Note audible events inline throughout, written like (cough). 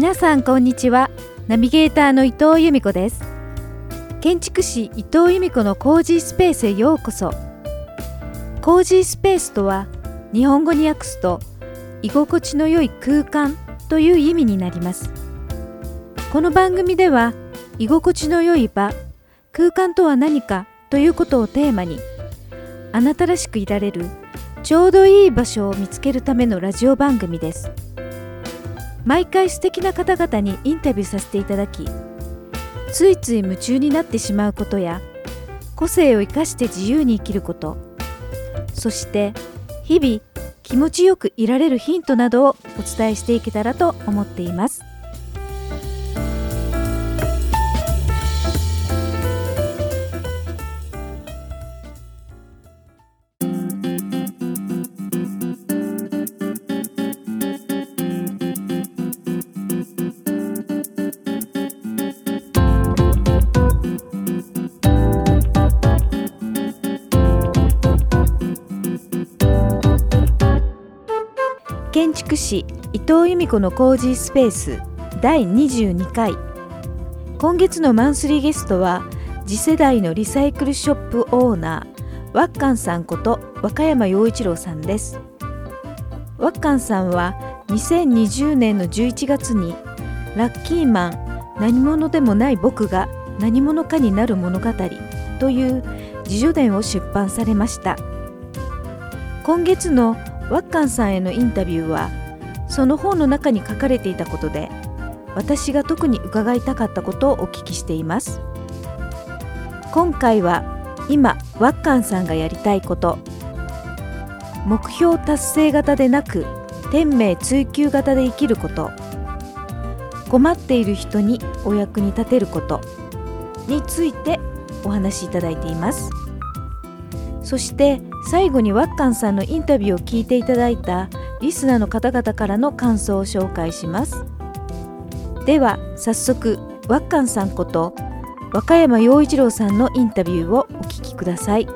皆さんこんにちは。ナビゲーターの伊藤由美子です。建築士伊藤由美子のコージースペースへようこそ。コージースペースとは日本語に訳すと居心地の良い空間という意味になります。この番組では居心地の良い場空間とは何かということをテーマにあなたらしくいられるちょうどいい場所を見つけるためのラジオ番組です。毎回素敵な方々にインタビューさせていただきついつい夢中になってしまうことや個性を生かして自由に生きることそして日々気持ちよくいられるヒントなどをお伝えしていけたらと思っています。建築士伊藤由美子のコージースペース第22回。今月のマンスリーゲストは次世代のリサイクルショップオーナーワッカンさんこと若山洋一郎さんです。ワッカンさんは2020年の11月にラッキーマン何者でもない僕が何者かになる物語という自叙伝を出版されました。今月のワッカンさんへのインタビューはその本の中に書かれていたことで私が特に伺いたかったことをお聞きしています。今回は今ワッカンさんがやりたいこと。目標達成型でなく天命追求型で生きること。困っている人にお役に立てること。についてお話しいただいています。そして最後にワッカンさんのインタビューを聞いていただいたリスナーの方々からの感想を紹介します。では早速ワッカンさんこと和歌山陽一郎さんのインタビューをお聞きください。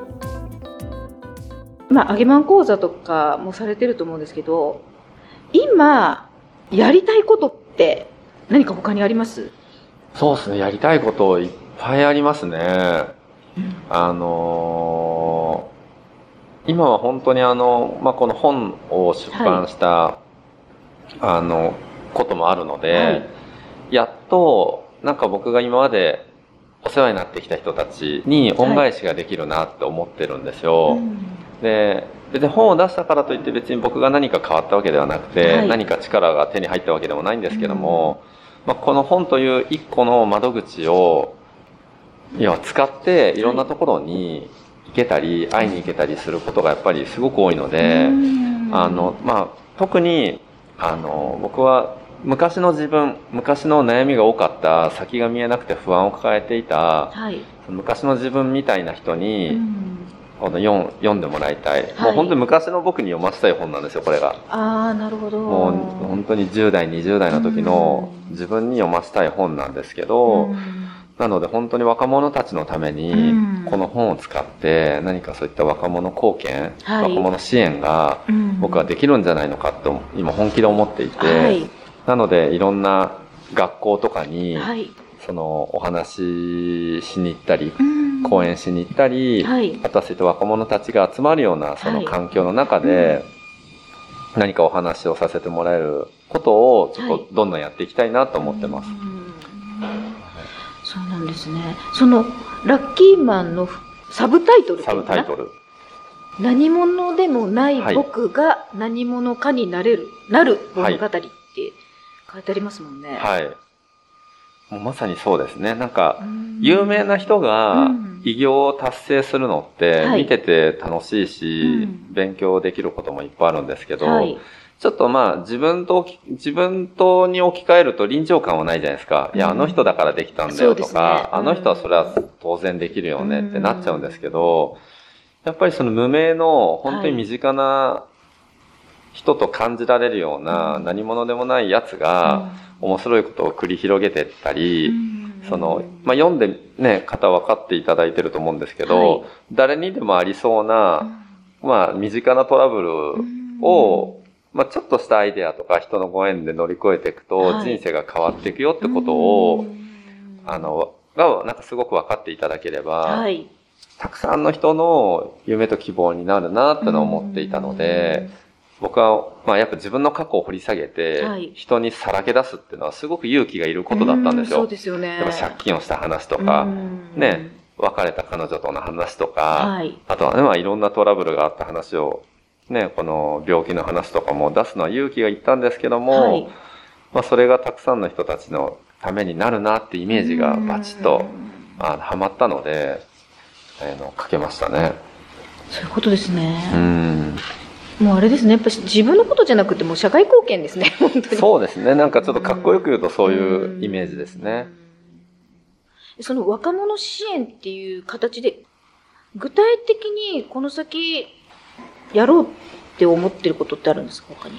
まあ、揚げまん講座とかもされてると思うんですけど今やりたいことって何か他にあります？そうですね、やりたいこといっぱいありますね。あのー今は本当にあの、まあ、この本を出版した、あの、こともあるので、はい。やっと、なんか僕が今までお世話になってきた人たちに恩返しができるなって思ってるんですよ。で、別に本を出したからといって別に僕が何か変わったわけではなくて、はい。何か力が手に入ったわけでもないんですけども、まあ、この本という一個の窓口を、要は使っていろんなところに行けたり、会いに行けたりすることがやっぱりすごく多いので、あの、まあ、特に、あの、僕は昔の自分、昔の悩みが多かった、先が見えなくて不安を抱えていた、はい、昔の自分みたいな人に、この読ん読んでもらいたい、はい。もう本当に昔の僕に読ませたい本なんですよ、これが。ああなるほど。もう本当に10代、20代の時のうん。自分に読ませたい本なんですけど、なので本当に若者たちのためにうん、この本を使って何かそういった若者貢献、はい。若者支援が僕はできるんじゃないのかと今本気で思っていて、はい。なのでいろんな学校とかに、はい。そのお話ししに行ったり、うん。講演しに行ったり、はい。あとはそういった若者たちが集まるようなそのはい環境の中で、何かお話をさせてもらえることをちょっはい。とどんどんやっていきたいなと思ってます。うんそうなんですねそのラッキーマンのサブタイトルサブタイトル。何者でもないはい僕が何者かになれる、なる物語って書いてありますもんね。はい。もうまさにそうですね。なんか、うん有名な人がうん偉業を達成するのってはい見てて楽しいし、うん勉強できることもいっぱいあるんですけど、はい。ちょっとまあ自分と自分とに置き換えると臨場感はないじゃないですか。いや、うんあの人だからできたんだよとか、うんあの人はそれは当然できるよねってなっちゃうんですけど、やっぱりその無名の本当に身近な人と感じられるようなうん。何者でもないやつが面白いことを繰り広げてったり、その、まあ、読んでね、方分かっていただいてると思うんですけど、はい。誰にでもありそうな、まあ、身近なトラブルを、まあちょっとしたアイデアとか人のご縁で乗り越えていくと、はい人生が変わっていくよってことを、うんあ、の、が、なんかすごく分かっていただければ、はい。たくさんの人の夢と希望になるなってのを思っていたので、僕は、まあやっぱ自分の過去を掘り下げて、はい人にさらけ出すっていうのはすごく勇気がいることだったんですよ。うそうですよね。借金をした話とか、うんね、別れた彼女との話とか、はい。あとはね、まあいろんなトラブルがあった話を、ね、この病気の話とかも出すのは勇気がいったんですけども、はいまあそれがたくさんの人たちのためになるなってイメージがバチッと、あはまったので、あの、かけましたね。そういうことですうね。ん。もうあれですね。やっぱし自分のことじゃなくてもう社会貢献ですね。(laughs) 本当に。そうですね。なんかちょっとかっこよく言うとそういうイメージですね。うん。その若者支援っていう形で、具体的にこの先やろうって思ってることってあるんですか他に？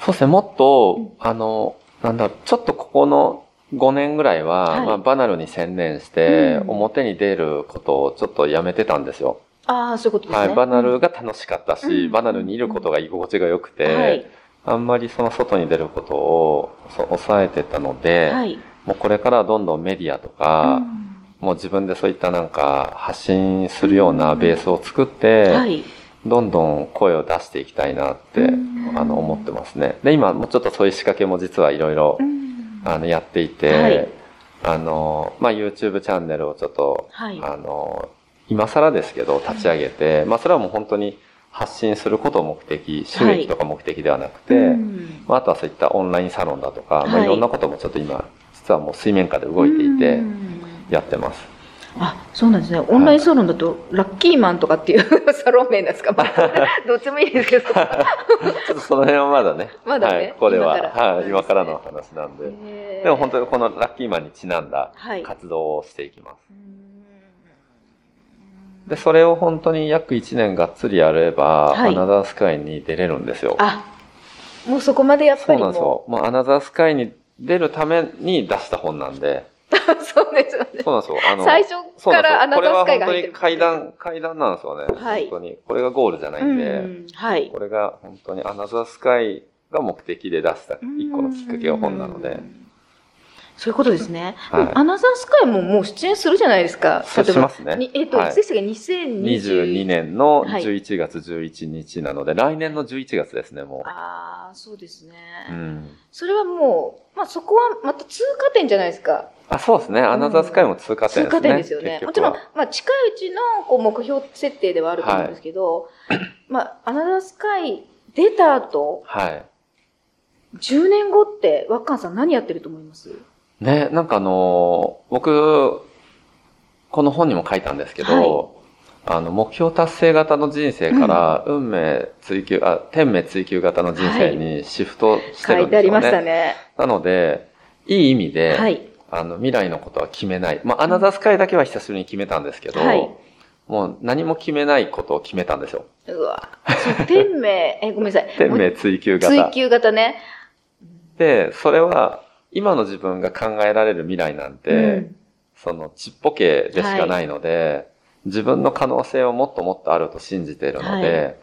そうですね。もっと、あの、なんだろう、ちょっとここの5年ぐらいは、はいまあ、バナルに専念して、うん表に出ることをちょっとやめてたんですよ。ああ、そういうことですね。はい。バナルが楽しかったし、うんバナルにいることが居心地が良くて、はい。あんまりその外に出ることをそう抑えてたので、はい。もうこれからはどんどんメディアとか、うんもう自分でそういったなんか発信するようなベースを作って、はい。どんどん声を出していきたいなって、うん。あの、思ってますね。で、今もうちょっとそういう仕掛けも実はいろいろう、ん。あの、やっていて、はい。あの、まあ、YouTube チャンネルをちょっと、はい。あの、今更ですけど立ち上げて、まあ、それはもう本当に発信することを目的、収益とか目的ではなくて、うん。まあ、あとはそういったオンラインサロンだとか、まあ、はい。いろんなこともちょっと今、実はもう水面下で動いていてう、ん。やってます。あ、そうなんですね。オンラインサロンだと、ラッキーマンとかっていう (laughs) サロン名なんですか、まあ、(laughs) どっちもいいですけど。(laughs) ちょっとその辺はまだね、まだねはい、ここでは、今からはい、今からの話なんで。でも本当にこのラッキーマンにちなんだはい活動をしていきます。うんで、それを本当に約1年がっつりやれば、はいアナザースカイに出れるんですよ。あ、もうそこまでやっぱりもう。なんですよ。もうアナザースカイに出るために出した本なんで。(laughs) そうですよね。そうなんですよ。あの、最初からアナザースカイがこ入ってる。れは本当に階段、階段なんですよね。はい本当に。これがゴールじゃないんで、うんはい。これが本当にアナザースカイが目的で出した一個のきっかけが本なので。うん。そういうことですね。はいアナザースカイももう出演するじゃないですか。そうしますねにえっ、と、はいいつでしたっけ ?2022 22年のはい11月11日なので、来年の11月ですね、もああ、そうですね。う。うん。それはもう、まあそこはまた通過点じゃないですか。あ、そうですね。アナザースカイも通過点ですね。通過点ですよね。もちろんまあ近いうちのこう目標設定ではあると思うんですけど、まあアナザースカイ出た後、はい。10年後って、ワッカンさん何やってると思います？ね、なんかあのー僕、この本にも書いたんですけど、あの、目標達成型の人生から、運命追求、あ、天命追求型の人生にシフトして書るんですよね。いてありましたね。なので、いい意味で、はい。あの、未来のことは決めない。まあ、アナザースカイだけは久しぶりに決めたんですけど、はいもう何も決めないことを決めたんですよ。うわ。天命、(laughs) え、ごめんなさい。天命追求型。追求型ね。で、それは、今の自分が考えられる未来なんて、うんそのちっぽけでしかないので、自分の可能性はもっともっとあると信じているので、はい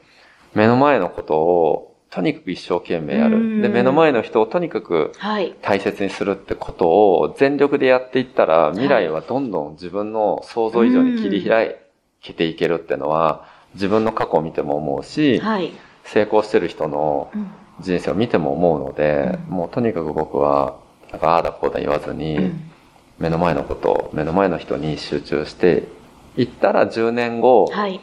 目の前のことをとにかく一生懸命やうんる。で、目の前の人をとにかくはい。大切にするってことを全力でやっていったら、未来はどんどん自分の想像以上に切り開けていけるっていうのは、自分の過去を見ても思うし、はい。成功してる人のうん人生を見ても思うので、うんもうとにかく僕は、なんかああだこうだ言わずに、うん目の前のこと、目の前の人に集中していったら10年後、はい。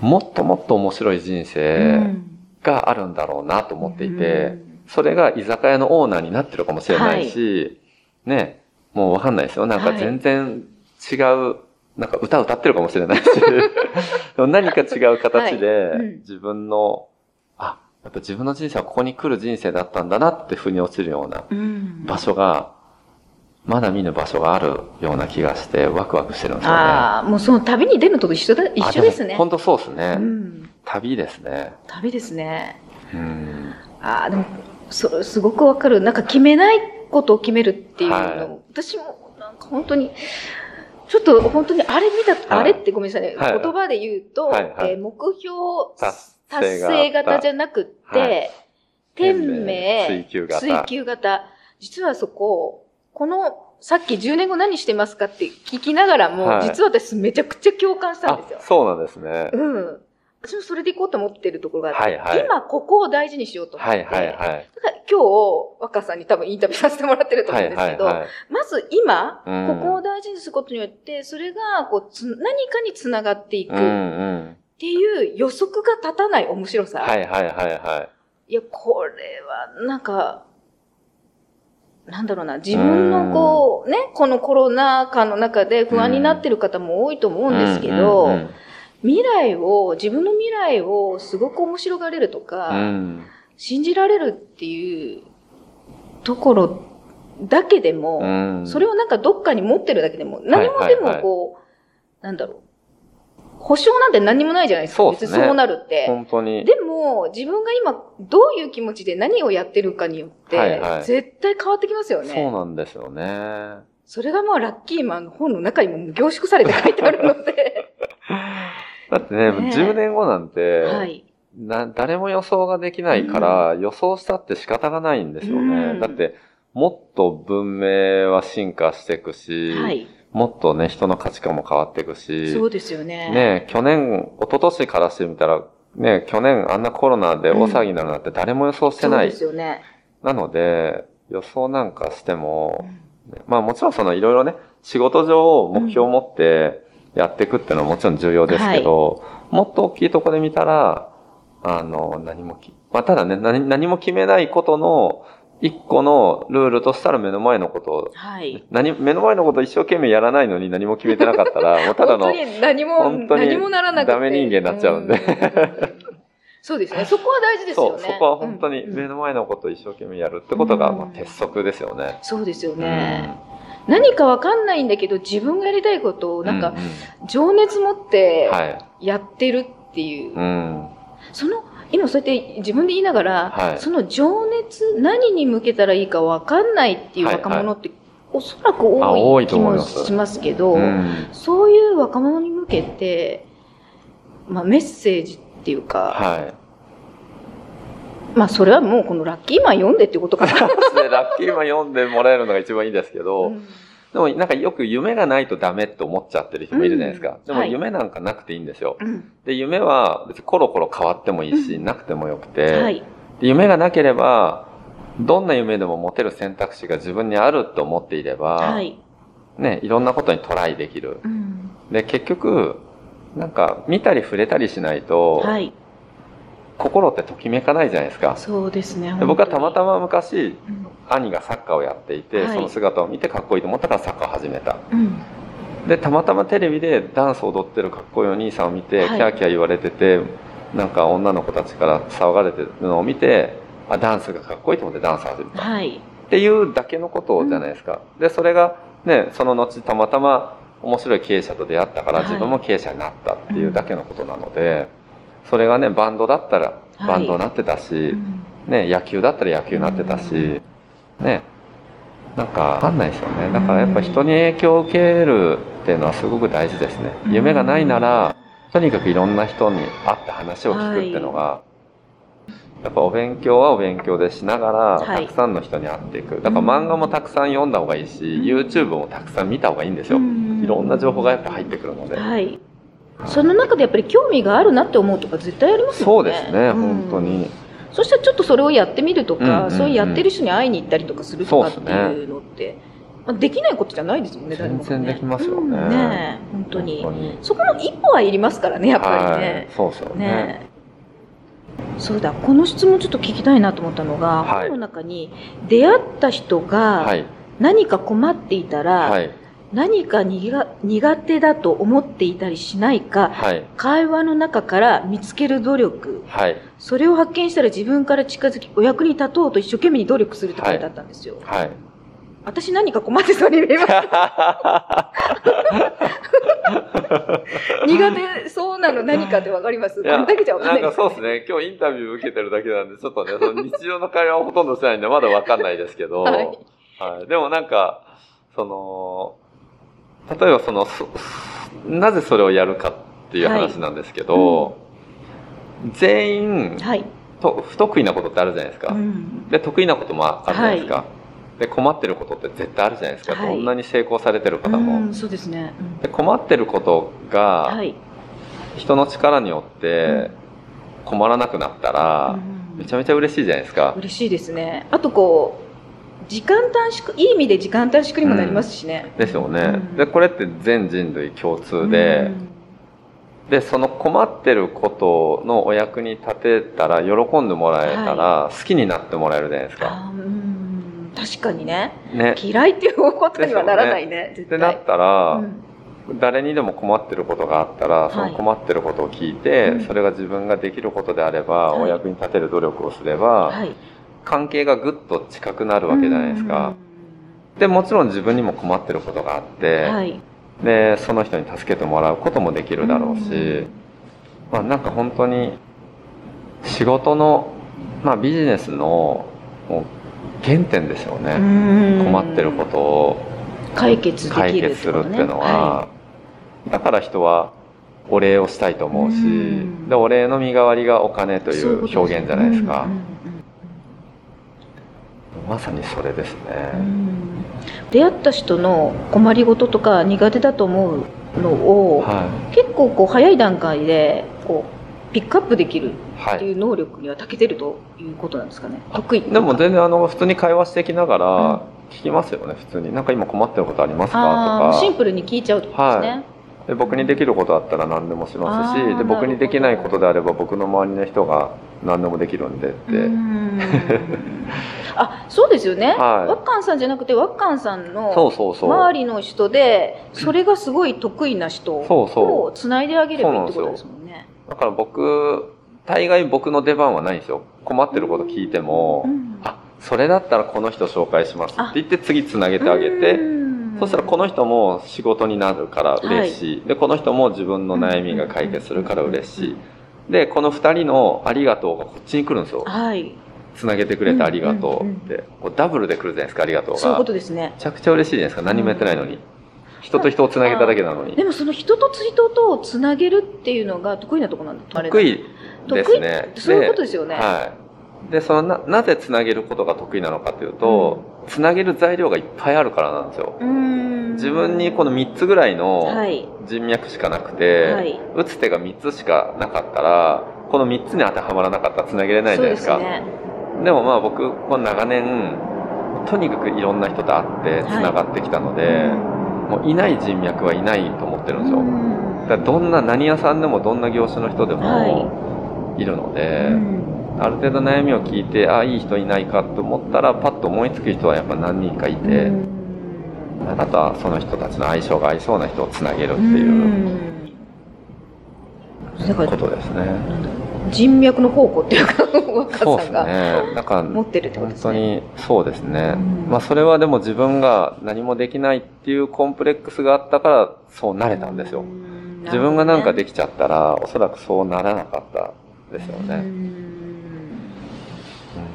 もっともっと面白い人う生んがあるんだろうなと思っていて、うん。それが居酒屋のオーナーになってるかもしれないし、ね、もうわかんないですよ。なんかはい。全然違う、なんか歌歌ってるかもしれないし、(laughs) 何か違う形ではい。うん。自分の、あ、やっぱ自分の人生はここに来る人生だったんだなって腑に落ちるようなうん。場所が、まだ見ぬ場所があるような気がして、ワクワクしてるんですよね。ああ、もうその旅に出るのと一緒だ、一緒ですね。本当そうですね、うん。旅ですね。旅ですね。うん。ああ、でも、それすごくわかる。なんか決めないことを決めるっていうの、はい私もなんか本当に、ちょっと本当にあれ見た、はいあれってごめんなさいね、はい言葉で言うと、はいはいえー目標達達成型じゃなくって、はい天命追求型。追求型。実はそこ、この、さっき10年後何してますかって聞きながらも、はい実は私めちゃくちゃ共感したんですよあ。そうなんですね。うん。私もそれで行こうと思ってるところがあって、はいはい今ここを大事にしようと思って、はいはいはい。だから今日、若さんに多分インタビューさせてもらってると思はいうんですけど、はいはい。まず今、うんここを大事にすることによって、それがこうつ何かにつながっていくっうんうん。ていう予測が立たない面白さ。はいはいはいはい。いや、これは、なんか、なんだろうな、自分のこう、ね、このコロナ禍の中で不安になってる方も多いと思うんですけど、未来を、自分の未来をすごく面白がれるとか、うん。信じられるっていうところだけでも、うんそれをなんかどっかに持ってるだけでも、何もでもこう、なんだろう、保証なんて何にもないじゃないですか。そうですねそうなるって。本当に。でも、自分が今、どういう気持ちで何をやってるかによって、はいはい絶対変わってきますよね。そうなんですよね。それがまあ、ラッキーマンの本の中にも凝縮されて書いてあるので。(laughs) だってね、ねえ10年後なんて、はい。な、誰も予想ができないから、予想したって仕方がないんですよね。うんだって、もっと文明は進化していくし、はい。もっとね、人の価値観も変わっていくし、そうですよね。ね、去年、一昨年からしてみたら、ね、去年あんなコロナで大騒ぎになるなんて誰も予想してない。そうですよね。なので、予想なんかしても、まあもちろんそのいろいろね、仕事上目標を持ってやっていくっていうのはもちろん重要ですけど、もっと大きいところで見たら、あの、何もき、まあただね、何何も決めないことの一個のルールとしたら目の前のことを、はい。何、目の前のことを一生懸命やらないのに何も決めてなかったら、(laughs) もうただの、本当に何も、本当に何もならなくて。ダメ人間になっちゃうんでんそうですね。(laughs) そこは大事ですよね。そこは本当にうん目の前のことを一生懸命やるってことが、うんまあ鉄則ですよね。そうですよね。何かわかんないんだけど、自分がやりたいことを、なんか情熱持ってはい。やってるっていう。うん。その、今そうやって自分で言いながら、はい。その情熱、何に向けたらいいかわかんないっていう若者って、おそらくあ多い気もと思います。しますけど、うん。そういう若者に向けて、まあメッセージっていうか、はい。まあそれはもうこのラッキーマン読んでってことかな。そうですね、ラッキーマン読んでもらえるのが一番いいですけど、うんでもなんかよく夢がないとダメって思っちゃってる人もいるじゃないですか。でも夢なんかなくていいんですよ。うんで、夢は別にコロコロ変わってもいいし、なくてもよくて、はい。で夢がなければ、どんな夢でも持てる選択肢が自分にあると思っていれば、はい。ね、いろんなことにトライできる。うんで、結局、なんか見たり触れたりしないと、はい。心ってときめかないじゃないですか。そうですね。で僕はたまたま、ま昔、うん兄がサッカーをやっていて、はいその姿を見てかっこいいと思ったからサッカーを始めた。うん。で、たまたまテレビでダンスを踊ってるかっこいいお兄さんを見て、はいキャーキャー言われてて、なんか女の子たちから騒がれてるのを見て、あ、ダンスがかっこいいと思ってダンスを始めた。はい。っていうだけのことじゃないですか。で、それがね、その後たまたま面白い経営者と出会ったからはい自分も経営者になったっていうだけのことなので、それがね、バンドだったらはいバンドになってたし、うんね、野球だったら野球になってたし、ね、なんかわかんないですよね。だからやっぱ人に影響を受けるっていうのはすごく大事ですね。夢がないなら、とにかくいろんな人に会って話を聞くっていうのが、やっぱお勉強はお勉強でしながら、はいたくさんの人に会っていく。だから漫画もたくさん読んだ方がいいし、YouTube もたくさん見た方がいいんですよ。うんいろんな情報がやっぱ入ってくるので。はい。その中でやっぱり興味があるなって思うとか絶対ありますそもね。うんですね、うん本当に。そしたらちょっとそれをやってみるとか、うんうんうんそういうやってる人に会いに行ったりとかするとかっていうのって、まあ、できないことじゃないですもんね、誰もがね全然できますよねうんねえ本当に。そこの一歩はいりますからね、やっぱりはいね。。そうですよね。ねえそうだ、この質問ちょっと聞きたいなと思ったのが、はい本の中に出会った人がはい。何か困っていたら、はい。何か苦苦手だと思っていたりしないか、はい。会話の中から見つける努力、はい。それを発見したら自分から近づき、お役に立とうと一生懸命に努力するって書いてあったんですよ。はい。私何か困ってそうに見えます。苦手そうなの何かってわかります？これだけじゃわかんないなんかそうですね。今日インタビュー受けてるだけなんで、ちょっとね、その日常の会話をほとんどしてないんで、まだわかんないですけど、はいはいでもなんか、その、例えばその、そなぜそれをやるかっていう話なんですけど、全員、はい。と不得意なことってあるじゃないですか。うんで、得意なこともあるじゃないですか。で、困ってることって絶対あるじゃないですか。はいどんなに成功されてる方も。うんそうですね。うんで困ってることが、はい。人の力によって困らなくなったら、うんめちゃめちゃ嬉しいじゃないですか。嬉しいですね。あとこう時間短縮いい意味で時間短縮にもなりますしね。ですよね。うん。で、これって全人類共通で、で、その困ってることのお役に立てたら、喜んでもらえたら、好きになってもらえるじゃないですか。あーうん。確かにね。ね。嫌いっていうことにはならないね絶対。ってなったら、うん。誰にでも困ってることがあったら、その困ってることを聞いて、うん。それが自分ができることであれば、はい。お役に立てる努力をすれば、はい関係がぐっと近くなるわけじゃないですか。で、もちろん自分にも困ってることがあって、うんはい。で、その人に助けてもらうこともできるだろうし、うん。まあなんか本当に仕事の、まあビジネスの原点ですよね。うん。困ってることを解決で解決するっていうのは、はだから人はお礼をしたいと思うし、うん。で、お礼の身代わりがお金という表現じゃないですか。うまさにそれですうね。ん出会った人の困りごととか苦手だと思うのを、は結構こう早い段階でこうピックアップできるい。はい。っていう能力には長けてるということなんですかね得意っていうかでも全然あの、普通に会話してきながうんら、聞きますよね、普通に。なんか今困ってることありますかとか。シンプルに聞いちゃうとですね、で僕にできることあったら何でもしますしで僕にできないことであれば僕の周りの人が何でもできるんでって、(laughs) あそうですよね、はい。ワッカンさんじゃなくてワッカンさんのそうそう周りの人でそれがすごい得意な人をつないであげればいいってことですもんね。だから僕大概僕の出番はないんですよ。困ってること聞いても、うん。あそれだったらこの人紹介しますって言って次つなげてあげてうんそしたらこの人も仕事になるから嬉しい、でこの人も自分の悩みが解決するから嬉しい、でこの二人のありがとうがこっちに来るんですよ。はい、つなげてくれてありがとうって、こうダブルで来るじゃないですかありがとうが。そういうことですね。め。ちゃくちゃ嬉しいじゃないですか。何もやってないのに。人と人をつなげただけなのに。でもその人と人とをつなげるっていうのが得意なところなんだ。得意ですね。そういうことですよね。はい。で、そのな、なぜつなげることが得意なのかというと、つなげる材料がいっぱいあるからなんですよ。自分にこの3つぐらいのはい人脈しかなくて、はい打つ手が3つしかなかったら、この3つに当てはまらなかったらつなげれないじゃないですか。ね。でもまあ僕、この長年、とにかくいろんな人と会ってつながってきたので、もういない人脈はいないと思ってるんですよ。うんだからどんな何屋さんでもどんな業種の人ではもいるので、うんある程度悩みを聞いてああいい人いないかと思ったらパッと思いつく人はやっぱ何人かいて、うんあとはその人たちの相性が合いそうな人をつなげるってういうことですね。人脈の宝庫っていうか若そうですさんがね。なんか持ってるってこと本ですね。当にそうですね。うんまあそれはでも自分が何もできないっていうコンプレックスがあったからそうなれたんですよ。うん自分がなんかでききちゃったらおそらくそうならなかったですよね。うん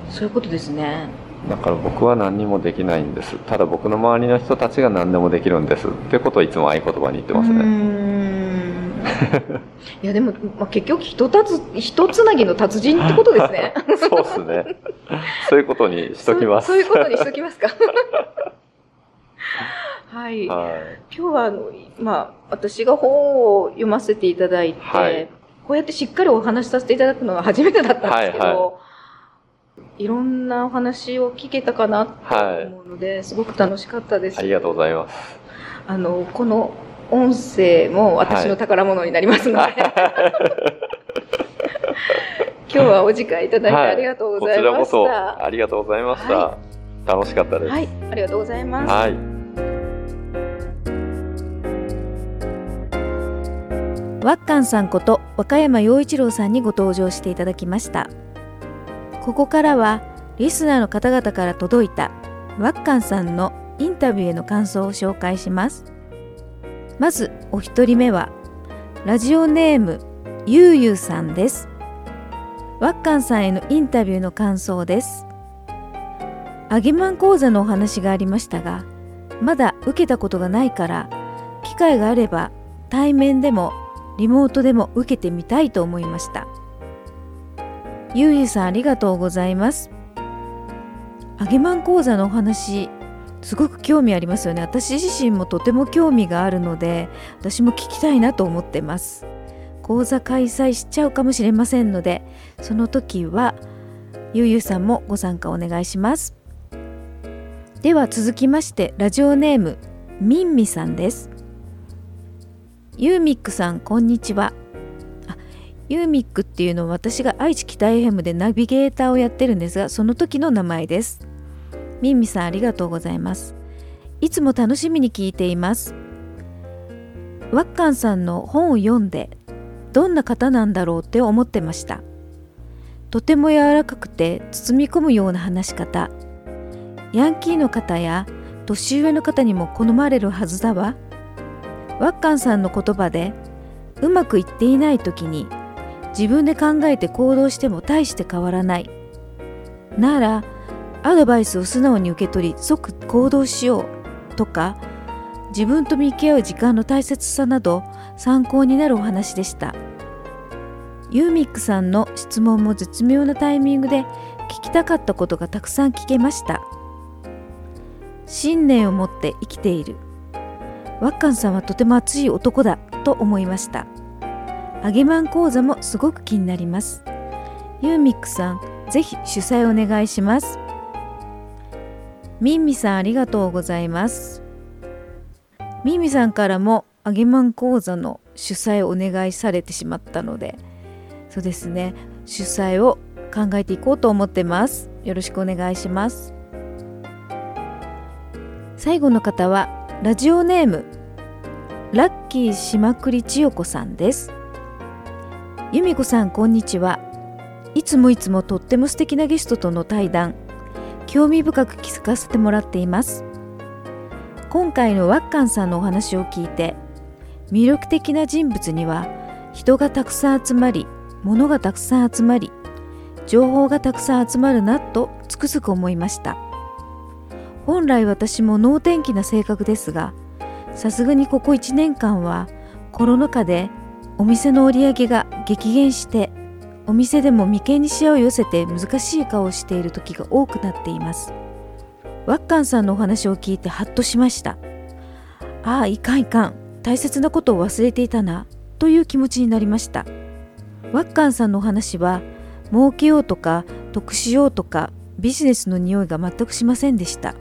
そういうことですね。だから僕は何にもできないんです。ただ僕の周りの人たちが何でもできるんです。ってことをいつも合言葉に言ってますね。ん (laughs) いやでも、まあ、結局人たつ人つなぎの達人ってことですね。(laughs) そうですね。そういうことにしときます。そうそういうことにしときますか。(laughs) はい。はい。今日はあの、まあ、私が本を読ませていただいて、はいこうやってしっかりお話しさせていただくのは初めてだったんですけど、はいはいろんなお話を聞けたかなと思うので、すごく楽しかったです。ありがとうございます。あの、この音声も私の宝物になりますので、(laughs) 今日はお時間いただいてありがとうございました。こちらこそありがとうございました。は楽しかったです。はい、ありがとうございます。はい。ワッカンさんこと若山陽一郎さんにご登場していただきましたここからはリスナーの方々から届いたワッカンさんのインタビューへの感想を紹介します。まずお一人目はラジオネームゆうゆうさんです。ワッカンさんへのインタビューの感想です。揚げまん講座のお話がありましたがまだ受けたことがないから機会があれば対面でもリモートでも受けてみたいと思いました。ゆうゆうさんありがとうございます。揚げまん講座のお話すごく興味ありますよね。私自身もとても興味があるので私も聞きたいなと思ってます。講座開催しちゃうかもしれませんのでその時はゆうゆうさんもご参加お願いします。では続きましてラジオネームみんみさんです。ユーミックさんこんにちは。ユーミックっていうのは私が愛知北 FM でナビゲーターをやってるんですがその時の名前です。ミンミさんありがとうございます。いつも楽しみに聞いています。ワッカンさんの本を読んでどんな方なんだろうって思ってました。とても柔らかくて包み込むような話し方。ヤンキーの方や年上の方にも好まれるはずだわ。ワッカンさんの言葉でうまくいっていない時に自分で考えて行動しても大して変わらない。ならアドバイスを素直に受け取り即行動しようとか自分と向き合う時間の大切さなど参考になるお話でした。ユーミックさんの質問も絶妙なタイミングで聞きたかったことがたくさん聞けました。信念を持って生きている。ワッカンさんはとても熱い男だと思いました。揚げまん講座もすごく気になります。ユーミックさんぜひ主催お願いします。ミンミさんありがとうございます。ミンミさんからも揚げまん講座の主催をお願いされてしまったのでそうですね。主催を考えていこうと思ってます。よろしくお願いします。最後の方はラジオネームラッキーしまくり千代子さんです。由美子さんこんにちは。いつもいつもとっても素敵なゲストとの対談興味深く聞かせてもらっています。今回のワッカンさんのお話を聞いて魅力的な人物には人がたくさん集まり物がたくさん集まり情報がたくさん集まるなとつくづく思いました。本来私も能天気な性格ですがさすがにここ1年間はコロナ禍でお店の売り上げが激減してお店でも眉間にしわを寄せて難しい顔をしている時が多くなっています。ワッカンさんのお話を聞いてハッとしましたああいかんいかん。大切なことを忘れていたなという気持ちになりました。ワッカンさんのお話は儲けようとか得しようとかビジネスの匂いが全くしませんでした。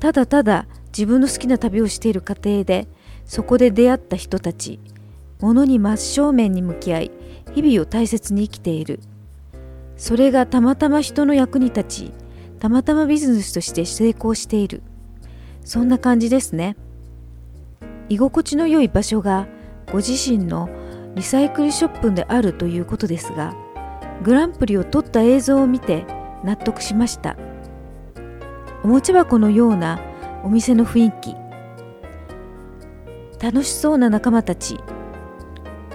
ただただ自分の好きな旅をしている過程でそこで出会った人たち物に真正面に向き合い日々を大切に生きている。それがたまたま人の役に立ちたまたまビジネスとして成功している。そんな感じですね。居心地の良い場所がご自身のリサイクルショップであるということですがグランプリを取った映像を見て納得しました。おもちゃ箱のようなお店の雰囲気。楽しそうな仲間たち。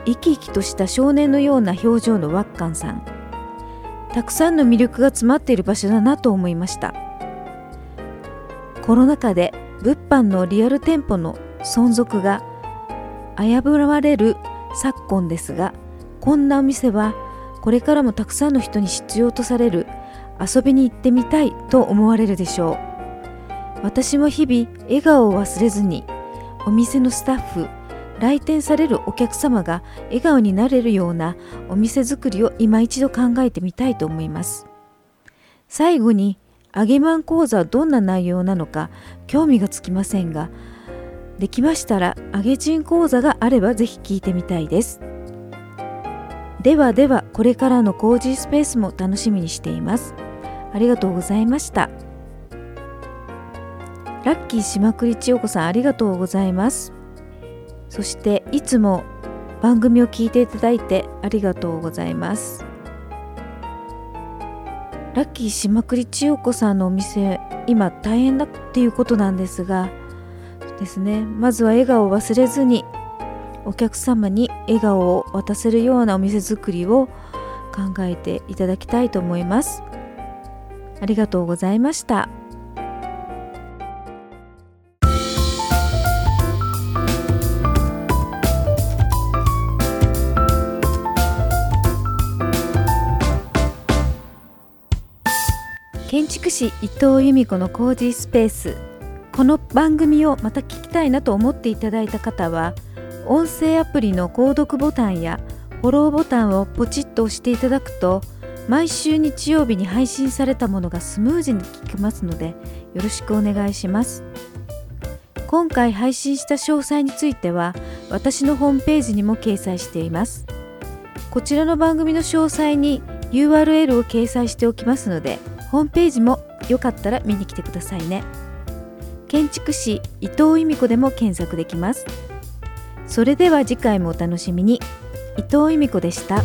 生き生きとした少年のような表情のワッカンさん。たくさんの魅力が詰まっている場所だなと思いました。コロナ禍で物販のリアル店舗の存続が危ぶられる昨今ですがこんなお店はこれからもたくさんの人に必要とされる遊びに行ってみたいと思われるでしょう。私も日々笑顔を忘れずにお店のスタッフ来店されるお客様が笑顔になれるようなお店作りを今一度考えてみたいと思います。最後に揚げまん講座はどんな内容なのか興味がつきませんができましたら揚げ人講座があればぜひ聞いてみたいです。ではではこれからのコージースペースも楽しみにしています。ありがとうございました。ラッキー島栗千代子さんありがとうございます。そしていつも番組を聞いていただいてありがとうございます。ラッキー島栗千代子さんのお店今大変だっていうことなんですがですね。まずは笑顔を忘れずにお客様に笑顔を渡せるようなお店作りを考えていただきたいと思います。ありがとうございました。建築士伊藤由美子のコージースペース。この番組をまた聞きたいなと思っていただいた方は音声アプリの購読ボタンやフォローボタンをポチッと押していただくと毎週日曜日に配信されたものがスムーズに聞けますのでよろしくお願いします。今回配信した詳細については私のホームページにも掲載しています。こちらの番組の詳細に URL を掲載しておきますのでホームページもよかったら見に来てくださいね。建築士伊藤由美子でも検索できます。それでは次回もお楽しみに。伊藤由美子でした。